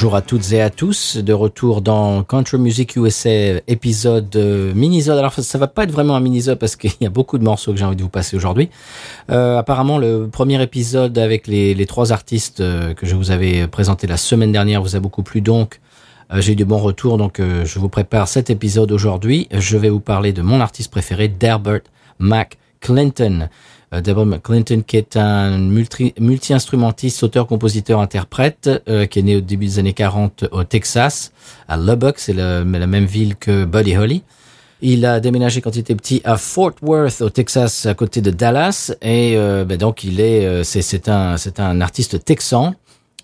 Bonjour à toutes et à tous, de retour dans Country Music USA épisode euh, mini-zone. Alors ça va pas être vraiment un mini-zone parce qu'il y a beaucoup de morceaux que j'ai envie de vous passer aujourd'hui. Euh, apparemment le premier épisode avec les, trois artistes euh, que je vous avais présenté la semaine dernière vous a beaucoup plu donc j'ai eu de bons retours donc je vous prépare cet épisode aujourd'hui. Je vais vous parler de mon artiste préféré, Delbert McClinton. Delbert McClinton qui est un multi- multi-instrumentiste, auteur, compositeur, interprète, euh, qui est né au début des années 40 au Texas, à Lubbock, c'est la même ville que Buddy Holly. Il a déménagé quand il était petit à Fort Worth au Texas, à côté de Dallas, et euh, ben donc il est, euh, c'est un c'est un artiste texan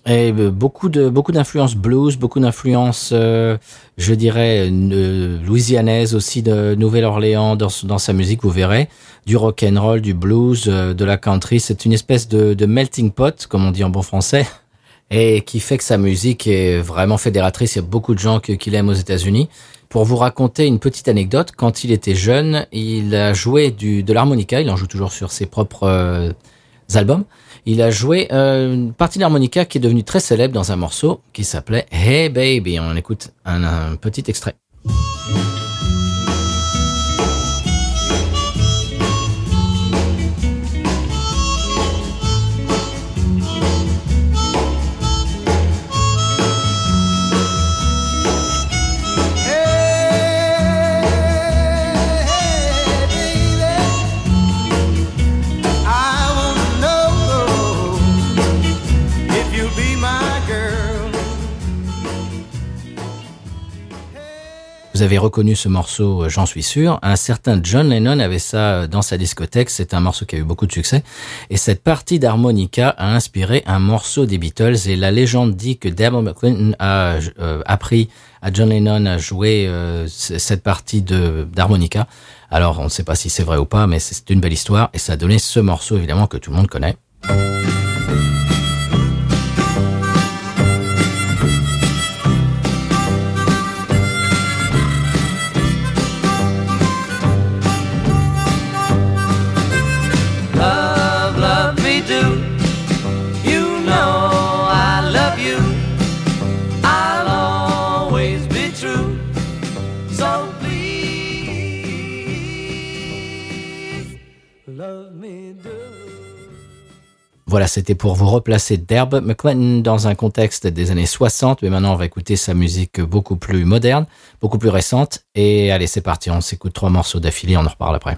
et euh, beaucoup de beaucoup d'influences blues, beaucoup d'influences, euh, je dirais euh, louisianaises aussi de Nouvelle-Orléans dans sa musique, vous verrez, du rock and roll, du blues, euh, de la country. C'est une espèce de, de melting pot, comme on dit en bon français, et qui fait que sa musique est vraiment fédératrice. Il y a beaucoup de gens que- qui l'aiment aux États-Unis. Pour vous raconter une petite anecdote, quand il était jeune, il a joué du, de l'harmonica. Il en joue toujours sur ses propres euh, albums. Il a joué euh, une partie de l'harmonica qui est devenue très célèbre dans un morceau qui s'appelait Hey Baby. On écoute un petit extrait. Vous avez reconnu ce morceau, euh, j'en suis sûr. Un certain John Lennon avait ça euh, dans sa discothèque. C'est un morceau qui a eu beaucoup de succès. Et cette partie d'harmonica a inspiré un morceau des Beatles. Et la légende dit que Delbert McClinton a euh, appris à John Lennon à jouer cette partie d'harmonica. Alors, on ne sait pas si c'est vrai ou pas, mais c'est une belle histoire. Et ça a donné ce morceau, évidemment, que tout le monde connaît. Voilà, c'était pour vous replacer d'Herb McClinton dans un contexte des années 60, mais maintenant on va écouter sa musique beaucoup plus moderne, beaucoup plus récente. Et allez, c'est parti, on s'écoute trois morceaux d'affilée, on en reparle après.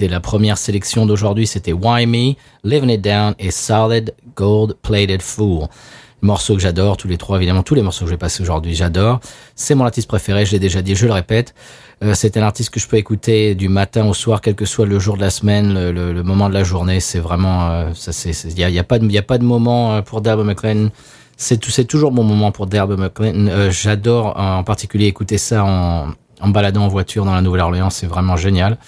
C'était la première sélection d'aujourd'hui. C'était Why Me, Living It Down et Solid Gold Plated Fool. Morceau que j'adore, tous les trois, évidemment, tous les morceaux que je vais passer aujourd'hui, j'adore. C'est mon artiste préféré, je l'ai déjà dit, je le répète. Euh, c'est un artiste que je peux écouter du matin au soir, quel que soit le jour de la semaine, le, moment de la journée. C'est vraiment, euh, ça, il y a, y a pas de, moment euh, pour Derby McLean. C'est toujours mon moment pour Derby McLean. J'adore en particulier écouter ça en, en baladant en voiture dans la Nouvelle-Orléans. C'est vraiment génial.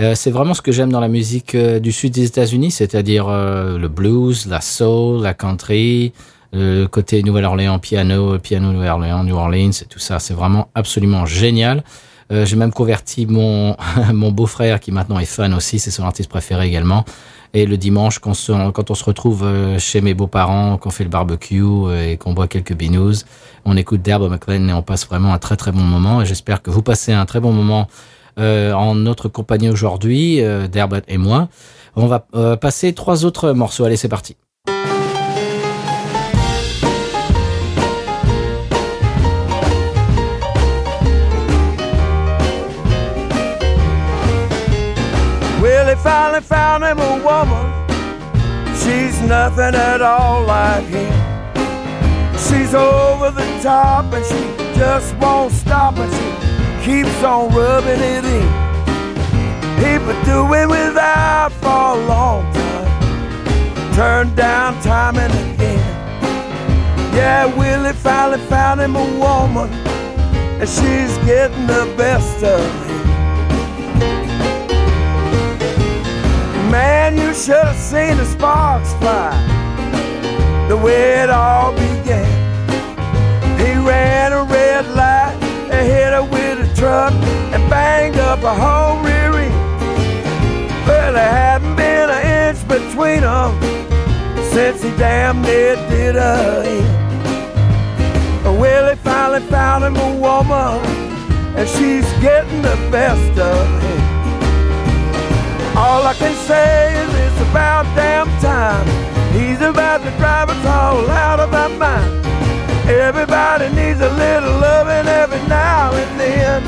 Euh, c'est vraiment ce que j'aime dans la musique euh, du sud des États-Unis, c'est-à-dire euh, le blues, la soul, la country, le côté Nouvelle-Orléans piano, piano Nouvelle-Orléans, New Orleans, et tout ça. C'est vraiment absolument génial. Euh, J'ai même converti mon mon beau-frère qui maintenant est fan aussi, c'est son artiste préféré également. Et le dimanche, quand, quand on se retrouve euh, chez mes beaux-parents, qu'on fait le barbecue euh, et qu'on boit quelques binous, on écoute Derby McLean et on passe vraiment un très très bon moment. Et j'espère que vous passez un très bon moment euh, euh, en notre compagnie aujourd'hui, euh, d'Herbert et moi. On va euh, passer trois autres morceaux. Allez, c'est parti. finally found him a woman. She's nothing at all like him. She's over the top and she just won't stop and she keeps on rubbing it in. Been doing without for a long time. Turned down time and again. Yeah, Willie finally found him a woman and she's getting the best of him. Man, you should have seen the sparks fly the way it all began. He ran a red light truck and banged up a whole rear end. Well, there hadn't been an inch between them since he damn near did her in. Willie finally found him a woman, and she's getting the best of him. All I can say is it's about damn time. He's about to drive us all out of our mind. Everybody needs a little loving every now and then.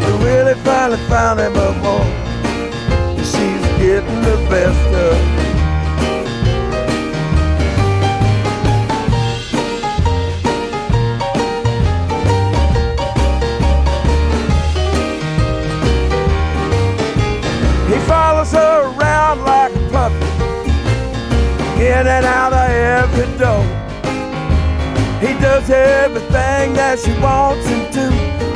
But Willie finally found him a woman. She's getting the best of she wants him to,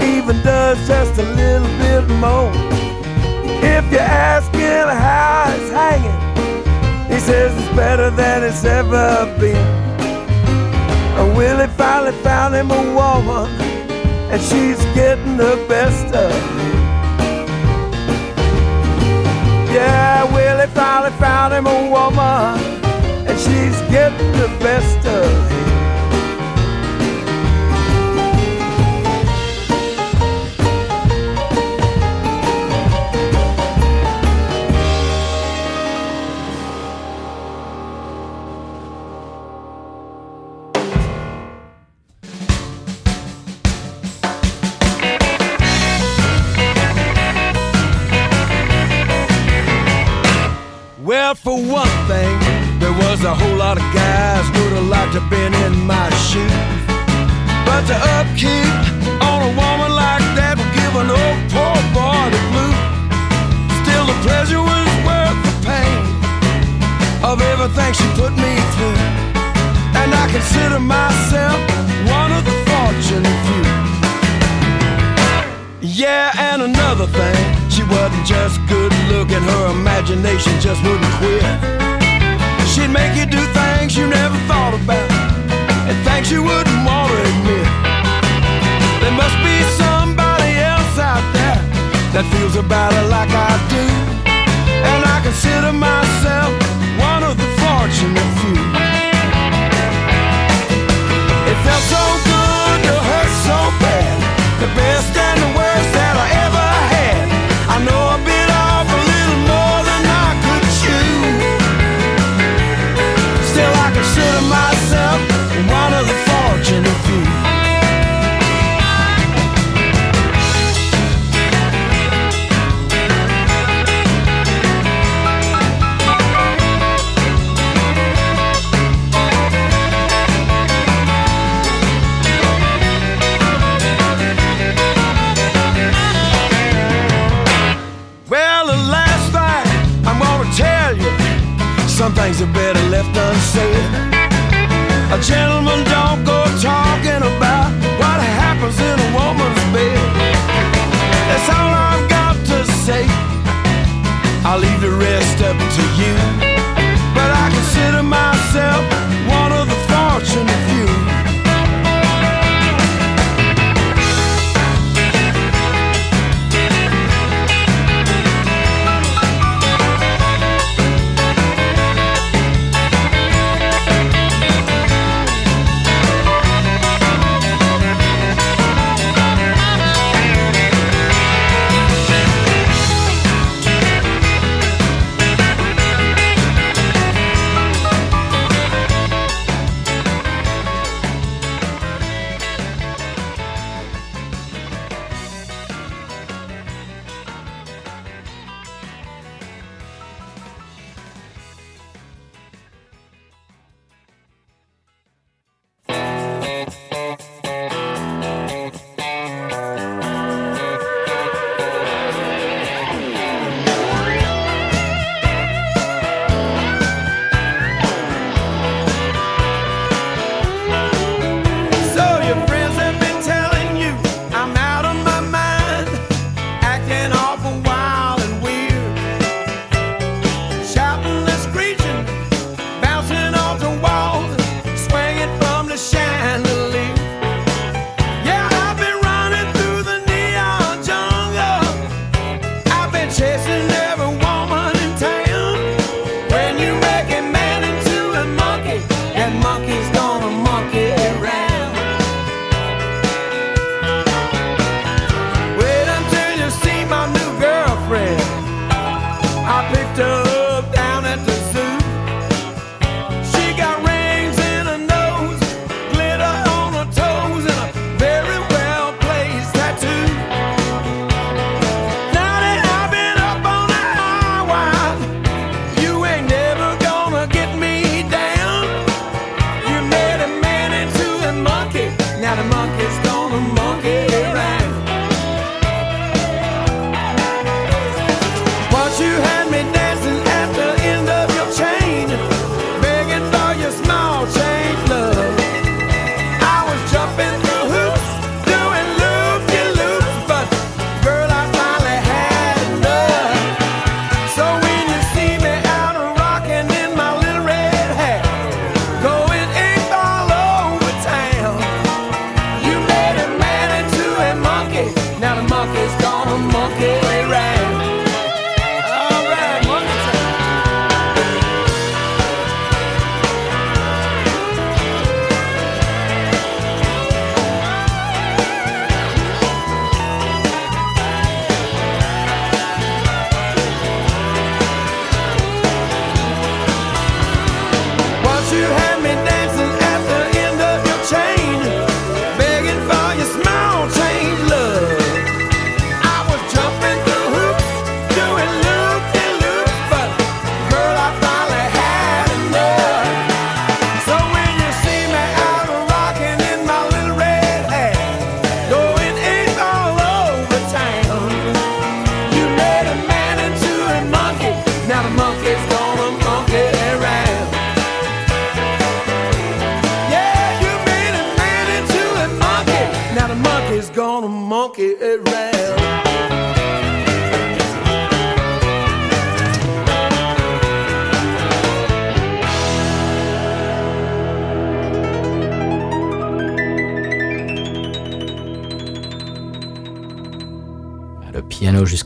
even does just a little bit more. If you ask him how it's hanging, he says it's better than it's ever been. And Willie finally found him a woman, and she's getting the best of him. Yeah, Willie finally found him a woman, and she's getting the best of him. Was a whole lot of guys would have liked to been in my shoes. But the upkeep on a woman like that would give an old poor boy the blues. Still, the pleasure was worth the pain of everything she put me through. And I consider myself one of the fortunate few. Yeah, and another thing, she wasn't just good looking, her imagination just wouldn't quit. She'd make you do things you never thought about, and things you wouldn't want to admit. There must be somebody else out there that feels about her like I do. And I consider myself one of the fortunate few.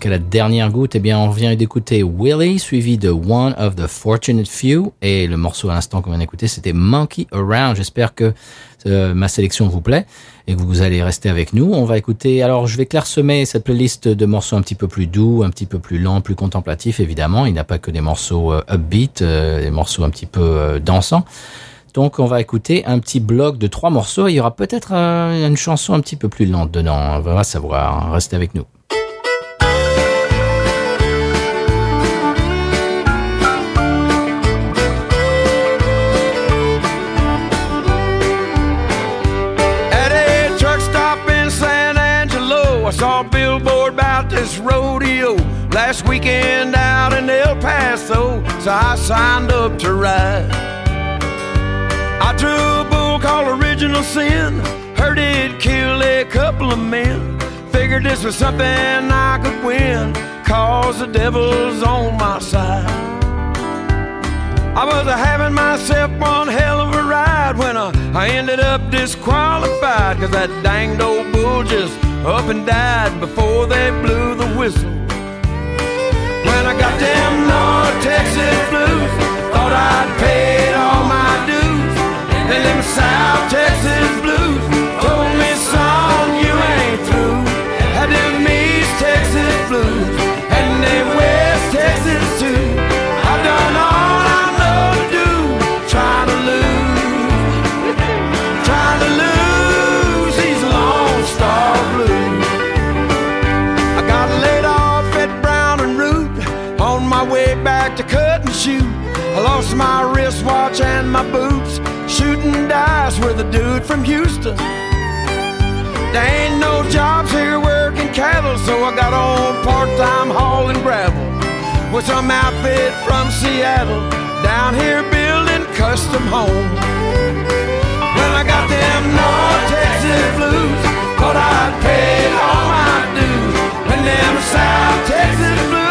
Jusqu'à la dernière goutte, eh bien, on vient d'écouter Willie, suivi de One of the Fortunate Few, et le morceau à l'instant qu'on vient d'écouter, c'était Monkey Around. J'espère que euh, ma sélection vous plaît et que vous allez rester avec nous. On va écouter, alors je vais clairsemer cette playlist de morceaux un petit peu plus doux, un petit peu plus lents, plus contemplatifs, évidemment. Il n'y a pas que des morceaux euh, upbeat, euh, des morceaux un petit peu euh, dansants. Donc on va écouter un petit bloc de trois morceaux. Il y aura peut-être une chanson un petit peu plus lente dedans. On va savoir. Restez avec nous. Last weekend out in El Paso, so I signed up to ride. I drew a bull called Original Sin, heard it kill a couple of men. Figured this was something I could win, cause the devil's on my side. I was having myself one hell of a ride when I, I ended up disqualified. Cause that danged old bull just up and died before they blew the whistle. When I got them North Texas blues, thought I'd paid all my dues. Then them South Texas I my wristwatch and my boots, shooting dice with a dude from Houston. There ain't no jobs here working cattle, so I got on part-time hauling gravel with some outfit from Seattle down here building custom homes. When I got them North Texas blues, thought I'd paid all my dues. When them South Texas blues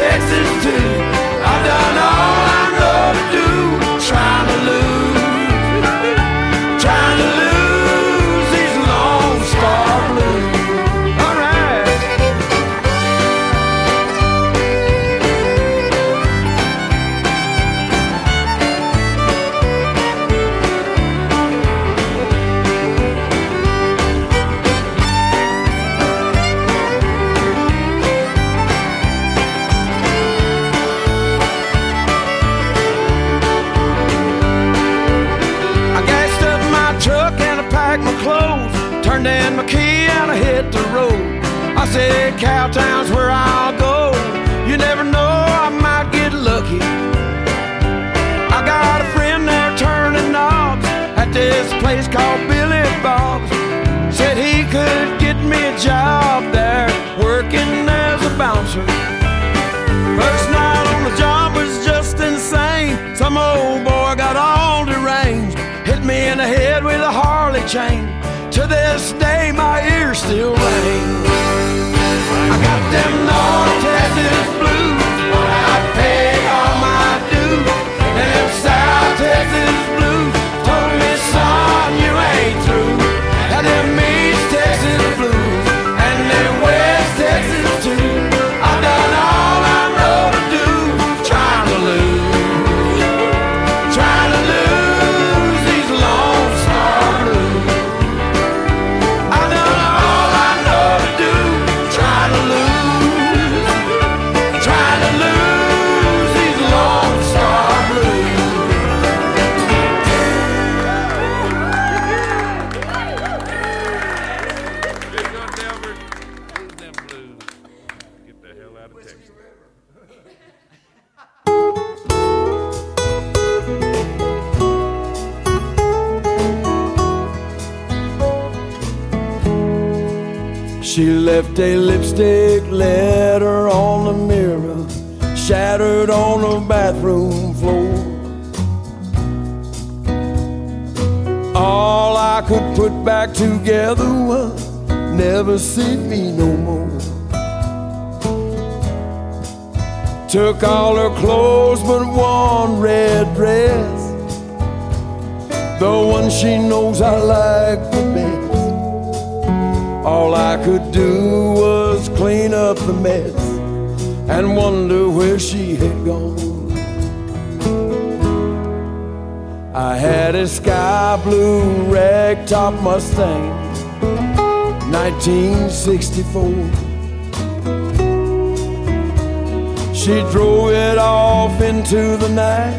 Texas I said, Cowtown's where I'll go. You never know, I might get lucky. I got a friend there turning knobs at this place called Billy Bob's. Said he could get me a job there working as a bouncer. First night on the job was just insane. Some old boy got all deranged, hit me in the head with a Harley chain. To this day, my ears still ring. I got them North A lipstick letter on the mirror, shattered on the bathroom floor. All I could put back together was never see me no more. Took all her clothes but one red dress, the one she knows I like the best. All I could do was clean up the mess and wonder where she had gone. I had a sky blue ragtop Mustang, 1964. She drove it off into the night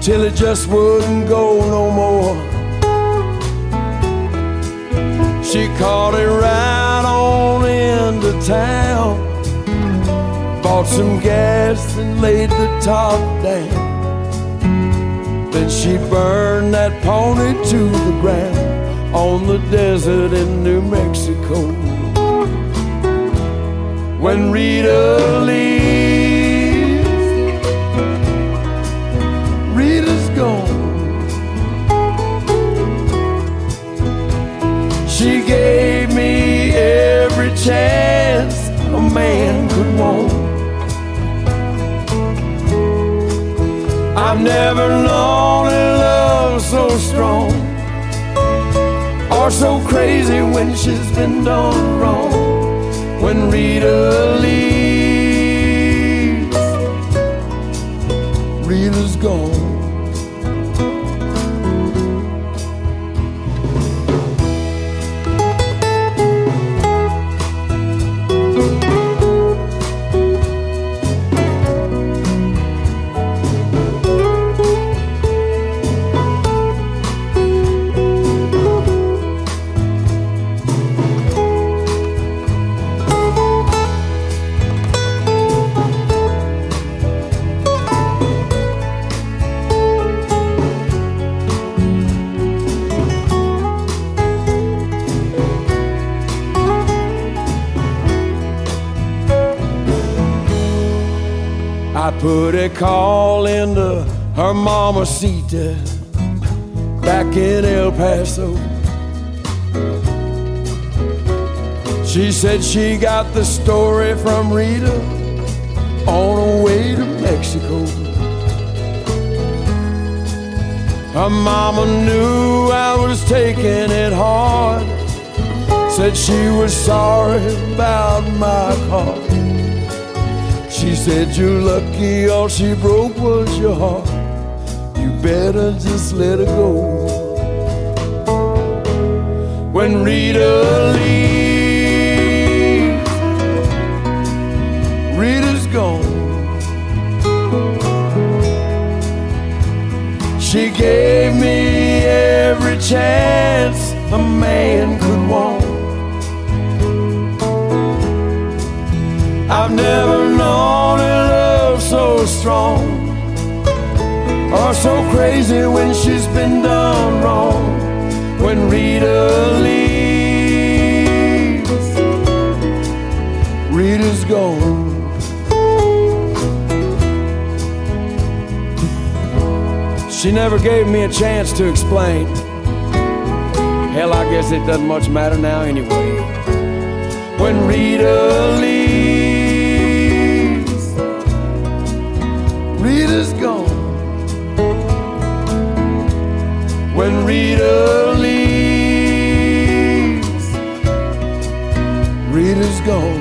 till it just wouldn't go no more. She caught it right on into town, bought some gas and laid the top down. Then she burned that pony to the ground on the desert in New Mexico. When Rita leaves, chance a man could want. I've never known a love so strong or so crazy when she's been done wrong. When Rita leaves, Rita's gone. Put a call into her mama Sita uh, back in El Paso. She said she got the story from Rita on her way to Mexico. Her mama knew I was taking it hard. Said she was sorry about my car. Said, You're lucky, all she broke was your heart. You better just let her go. When Rita leaves, Rita's gone. She gave me every chance a man could want. I've never known a love so strong or so crazy when she's been done wrong. When Rita leaves, Rita's gone. She never gave me a chance to explain. Hell, I guess it doesn't much matter now anyway. When Rita leaves, Rita's gone. When Rita leaves, Rita's gone.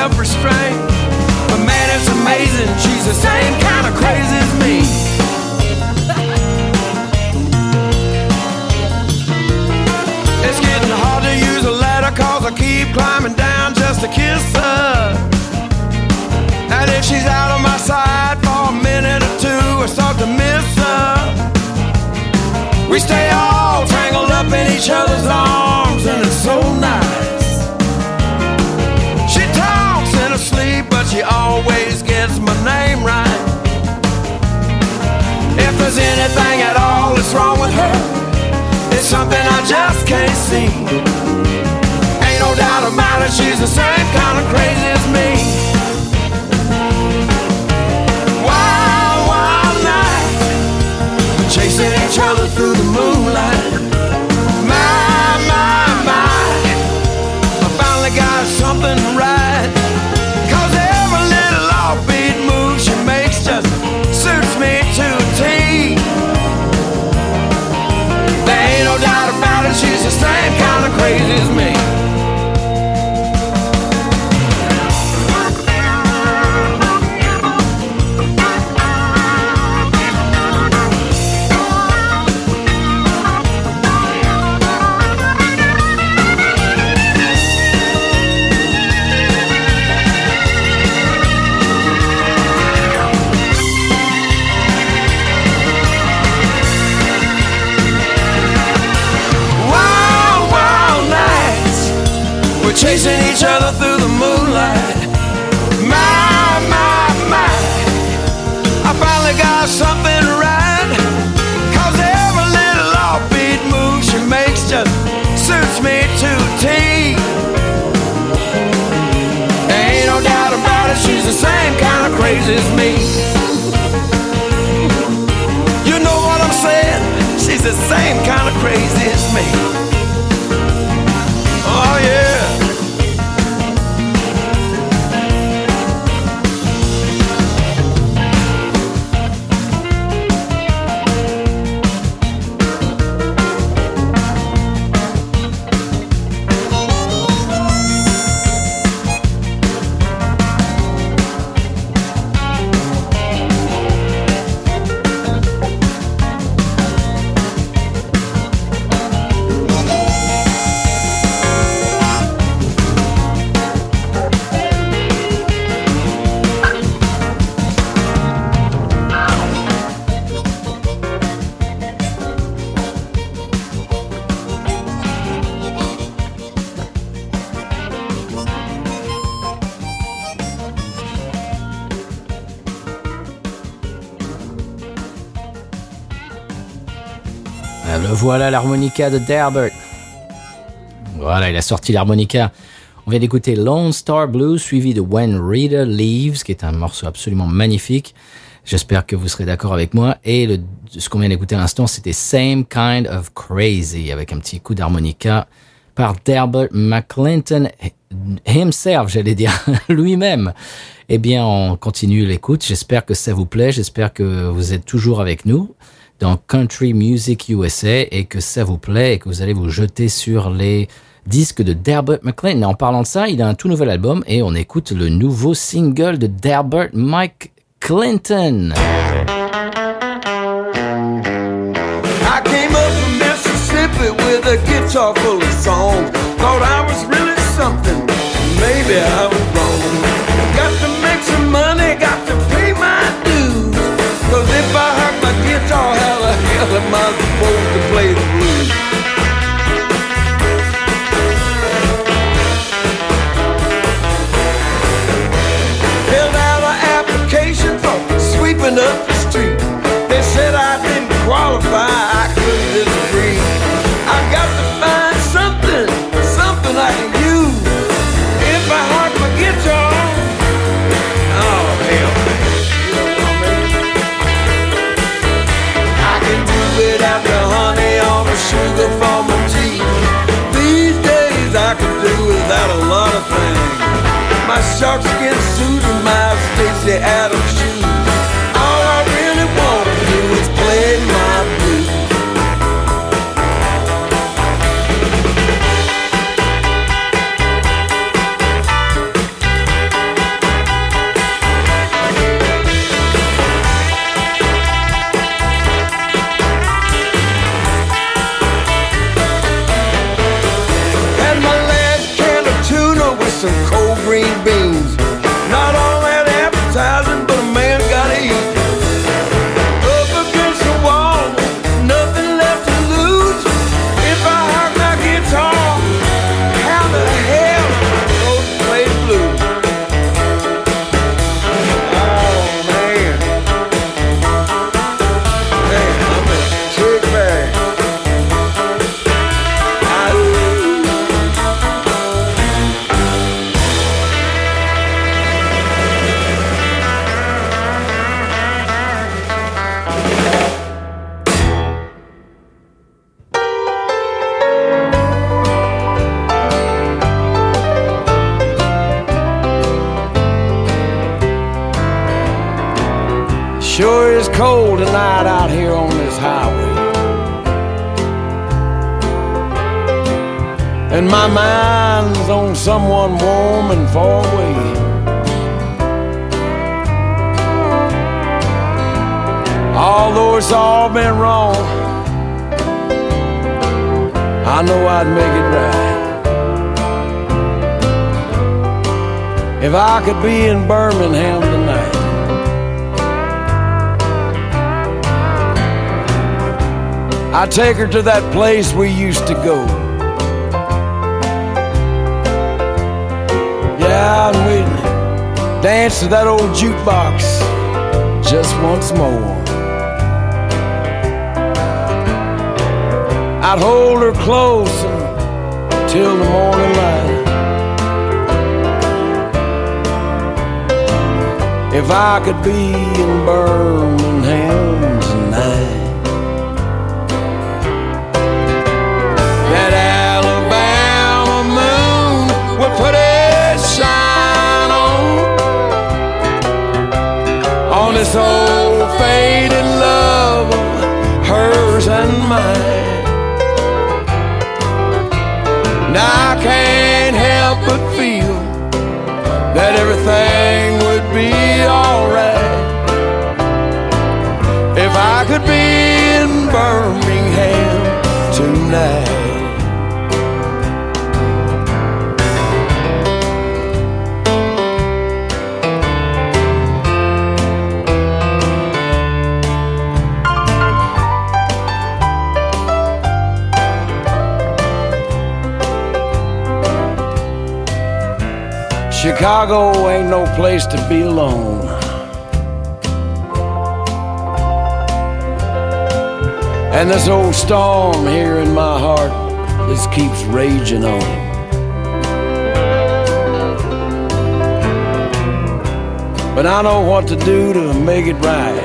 Self-restraint. But man, it's amazing. She's the same kind of crazy as me. It's getting hard to use a ladder cause I keep climbing down just to kiss her. And if she's out of my sight for a minute or two, I start to miss her. We stay all tangled up in each other's arms, and it's so nice. Gets my name right. If there's anything at all that's wrong with her, it's something I just can't see. Ain't no doubt about it, she's the same kind of crazy as me. Wild, wild night, chasing each other through the moonlight. Same kind of crazy as me. Crazy as me. You know what I'm saying? She's the same kind of crazy as me. L'harmonica de Derbert. Voilà, il a sorti l'harmonica. On vient d'écouter Lone Star Blues suivi de When Reader Leaves, qui est un morceau absolument magnifique. J'espère que vous serez d'accord avec moi. Et le, ce qu'on vient d'écouter à l'instant, c'était Same Kind of Crazy, avec un petit coup d'harmonica par Derbert McClinton himself, j'allais dire, lui-même. Eh bien, on continue l'écoute. J'espère que ça vous plaît. J'espère que vous êtes toujours avec nous dans Country Music USA et que ça vous plaît et que vous allez vous jeter sur les disques de Derbert McClinton. En parlant de ça, il a un tout nouvel album et on écoute le nouveau single de Derbert Mike Clinton. Hell am I supposed to play the blues? And my mind's on someone warm and far away. Although it's all been wrong, I know I'd make it right. If I could be in Birmingham tonight. I'd take her to that place we used to go. Yeah, and we'd dance to that old jukebox just once more. I'd hold her close until the morning light. If I could be in Birmingham Chicago ain't no place to be alone. And this old storm here in my heart just keeps raging on. But I know what to do to make it right.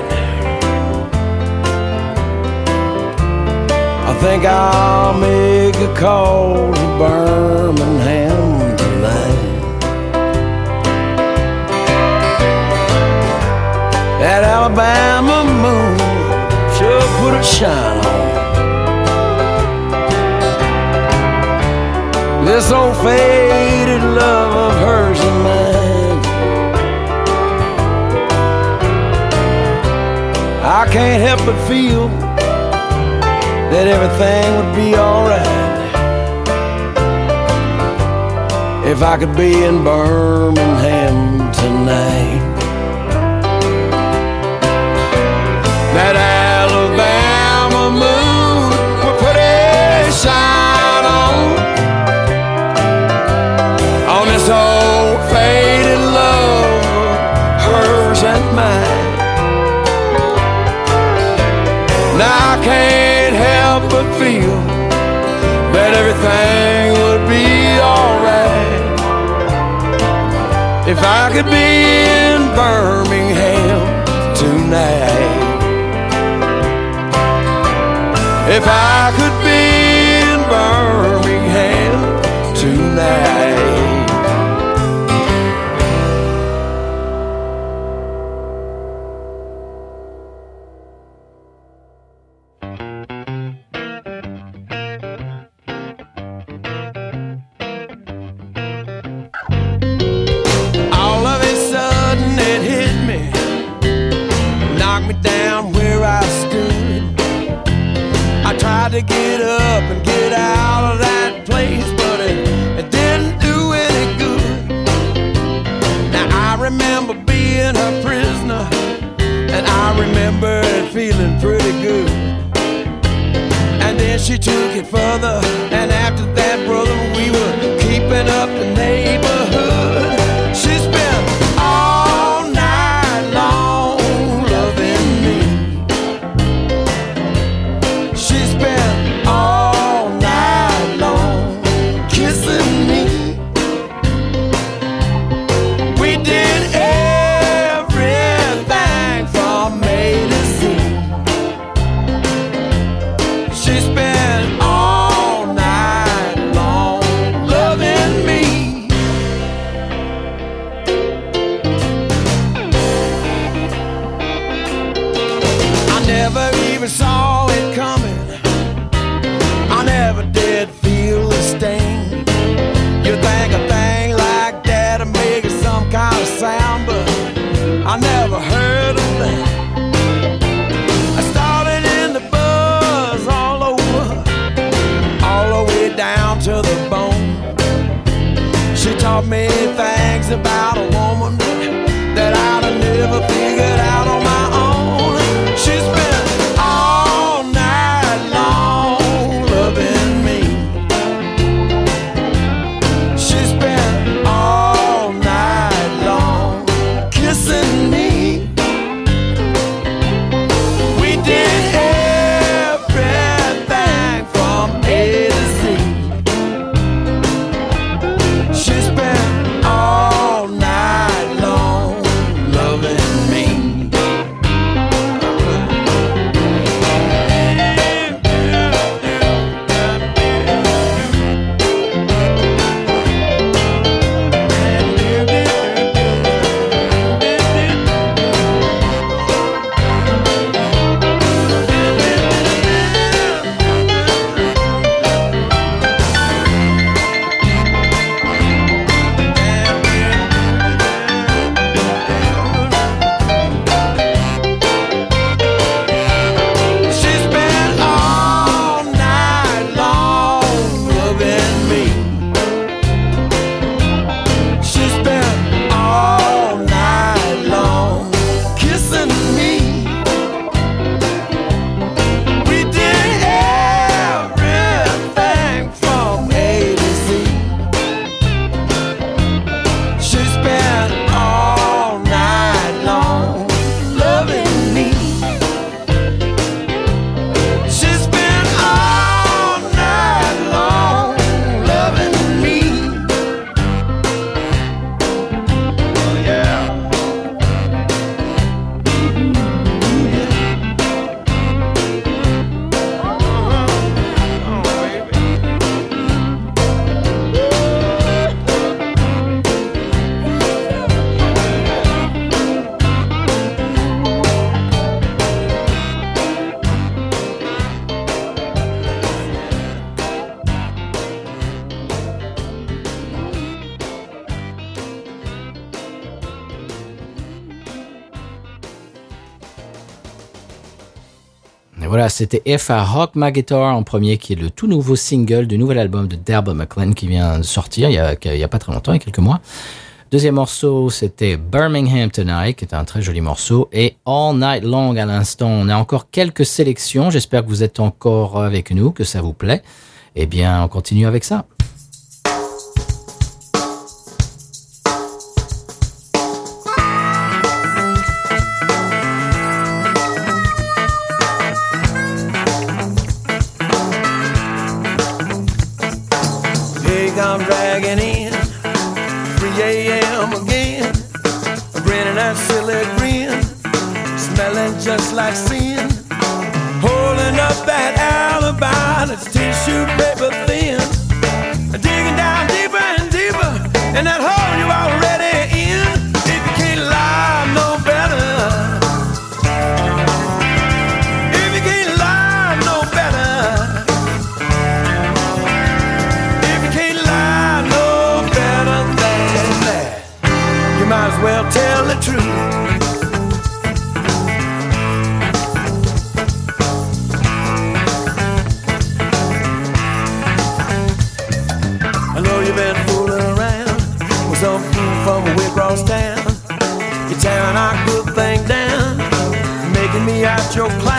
I think I'll make a call to Birmingham That Alabama moon sure put a shine on. This old faded love of hers and mine. I can't help but feel that everything would be alright if I could be in Birmingham tonight. That Alabama moon will put a shine on on this old faded love hers and mine. Now I can't help but feel that everything would be alright if I could be in Birmingham If I could pretty good. And then she took it from c'était F à Rock My Guitar en premier, qui est le tout nouveau single du nouvel album de Derb McLean qui vient de sortir il y, a, y a pas très longtemps, il y a quelques mois. Deuxième morceau, c'était Birmingham Tonight, qui est un très joli morceau, et All Night Long à l'instant. On a encore quelques sélections, j'espère que vous êtes encore avec nous, que ça vous plaît. Eh bien, on continue avec ça. scarlet grin, smelling just like sin. Holding up that alibi that's tissue paper thin. Digging down deeper and deeper in that hole. your class.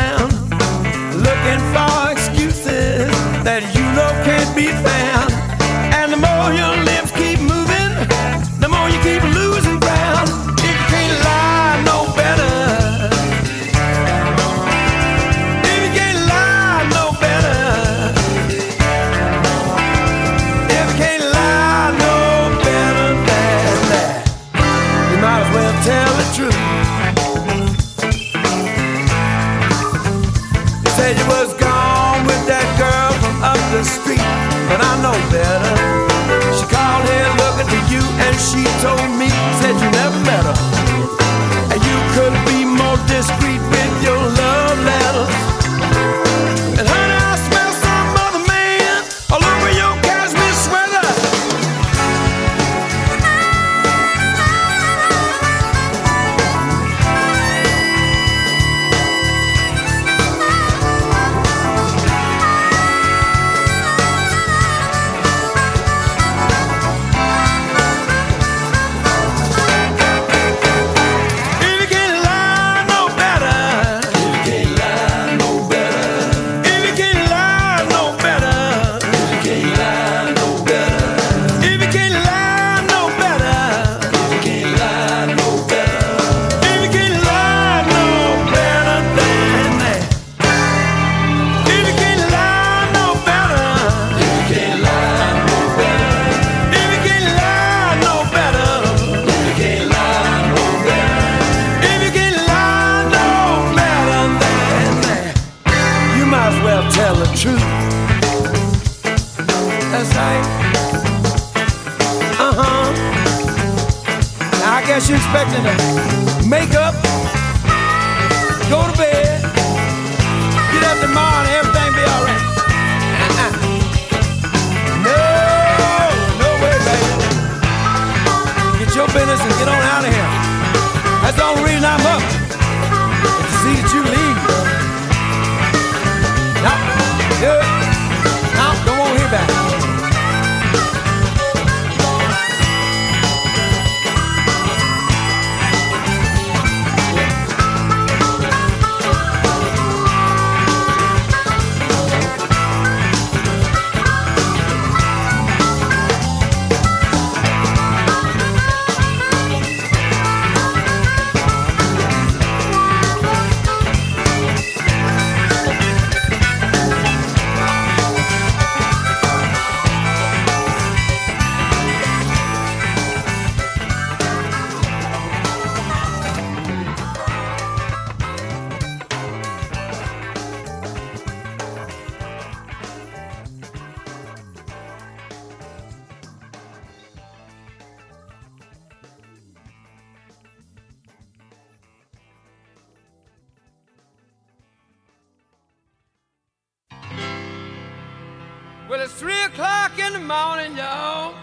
the morning, y'all.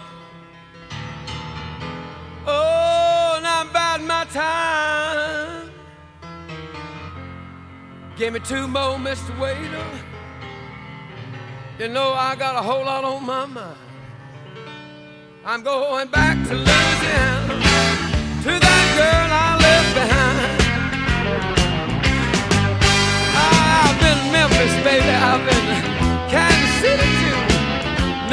Oh, and I bide my time. Give me two more, Mr. Waiter. You know I got a whole lot on my mind. I'm going back to Louisiana to that girl I left behind. I've been Memphis, baby. I've been Kansas City.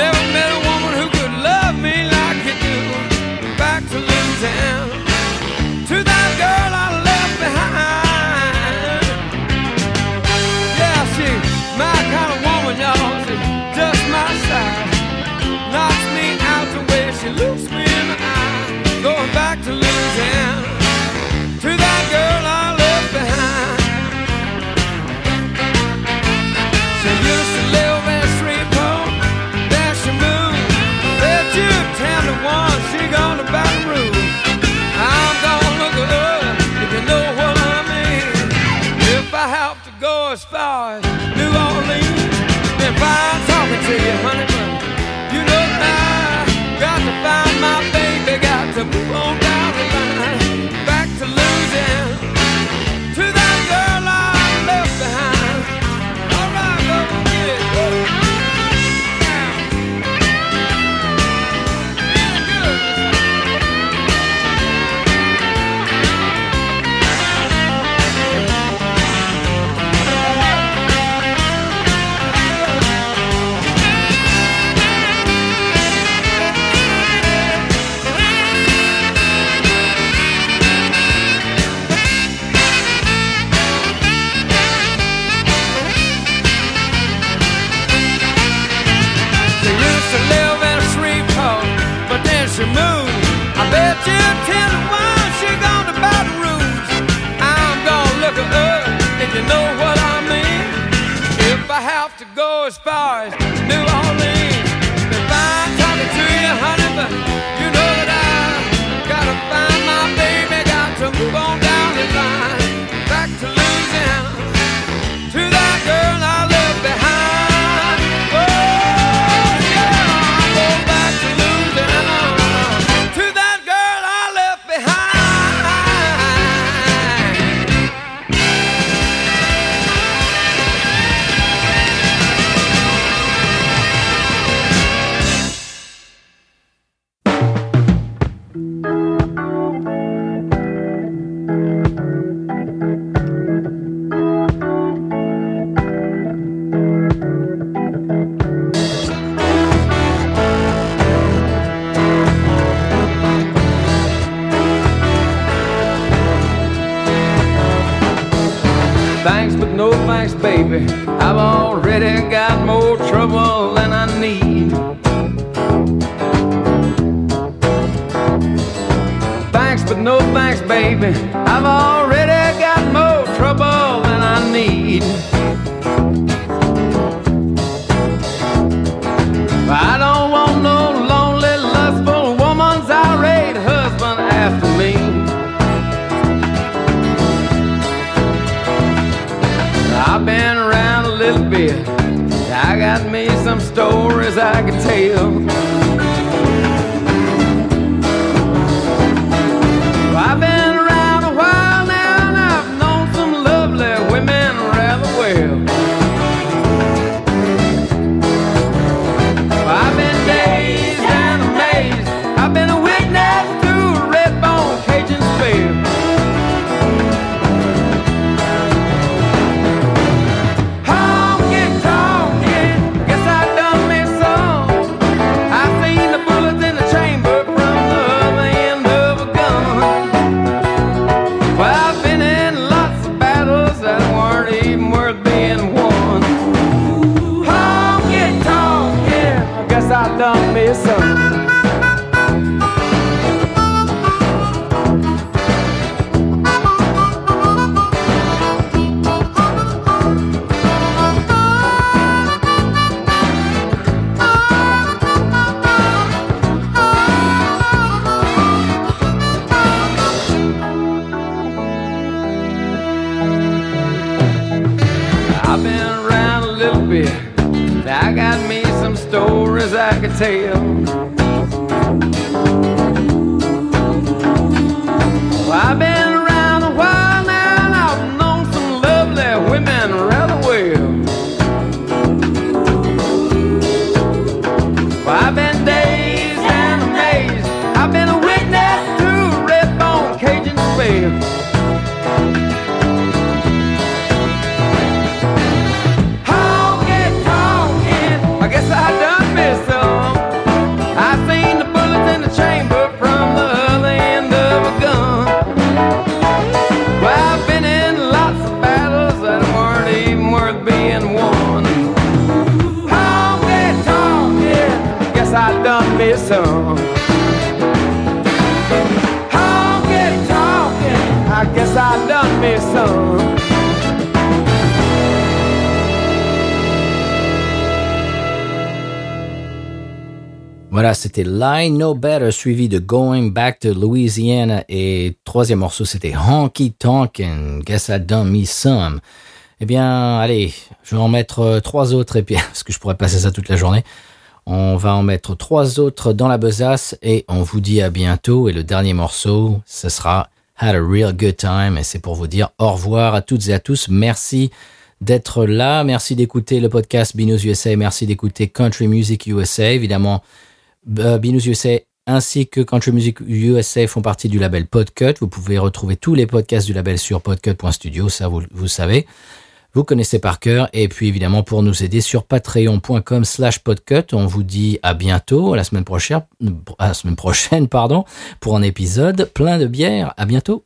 Never met a woman who could love me like you do. Back to Louisiana, to that girl I love. to move on. C'était Lie No Better suivi de Going Back to Louisiana et troisième morceau c'était Honky Tonkin, Guess I Done Me Some. Eh bien, allez, je vais en mettre euh, trois autres et puis parce que je pourrais passer ça toute la journée. On va en mettre trois autres dans la besace et on vous dit à bientôt. Et le dernier morceau, ce sera Had a Real Good Time et c'est pour vous dire au revoir à toutes et à tous. Merci d'être là. Merci d'écouter le podcast Binous USA. Merci d'écouter Country Music USA. Évidemment, Binous USA ainsi que Country Music USA font partie du label Podcut. Vous pouvez retrouver tous les podcasts du label sur podcut.studio, ça vous, savez. Vous connaissez par cœur. Et puis évidemment, pour nous aider sur patreon.com slash podcut, on vous dit à bientôt, à la semaine prochaine, semaine prochaine, pardon, pour un épisode plein de bière. À bientôt.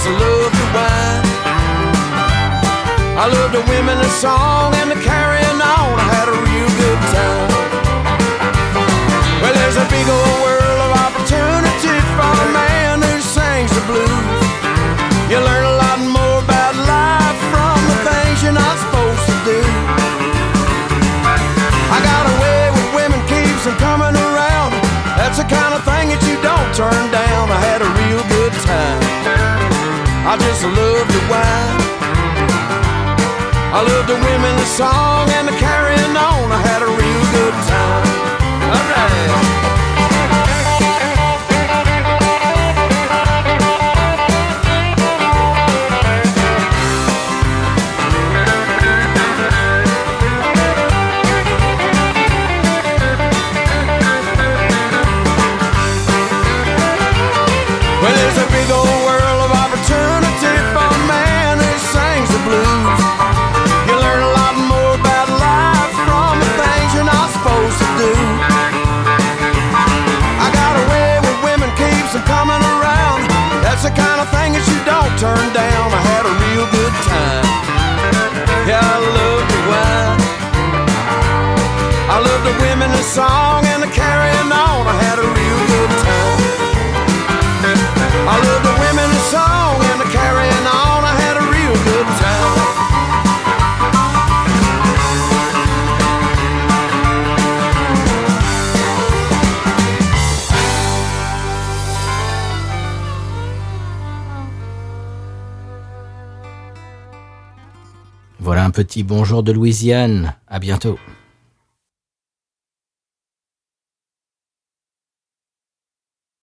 just love to wine. I love the women, the song, and the carrying on. I had a real good time. Well, there's a big old world of opportunity for a man who sings the blues. You learn a lot more about life from the things you're not supposed to do. I got a way with women, keeps them coming around. That's the kind of thing that you don't turn down. I had a real good time. I just love the wine. I love the women, the song, and the carrying on. I had a real good time. All right. turned down. I had a real good time. Yeah, I loved the wine. I loved the women, the song, and the carrying on. I had a real good time. I loved the women, the song. Un petit bonjour de Louisiane. À bientôt.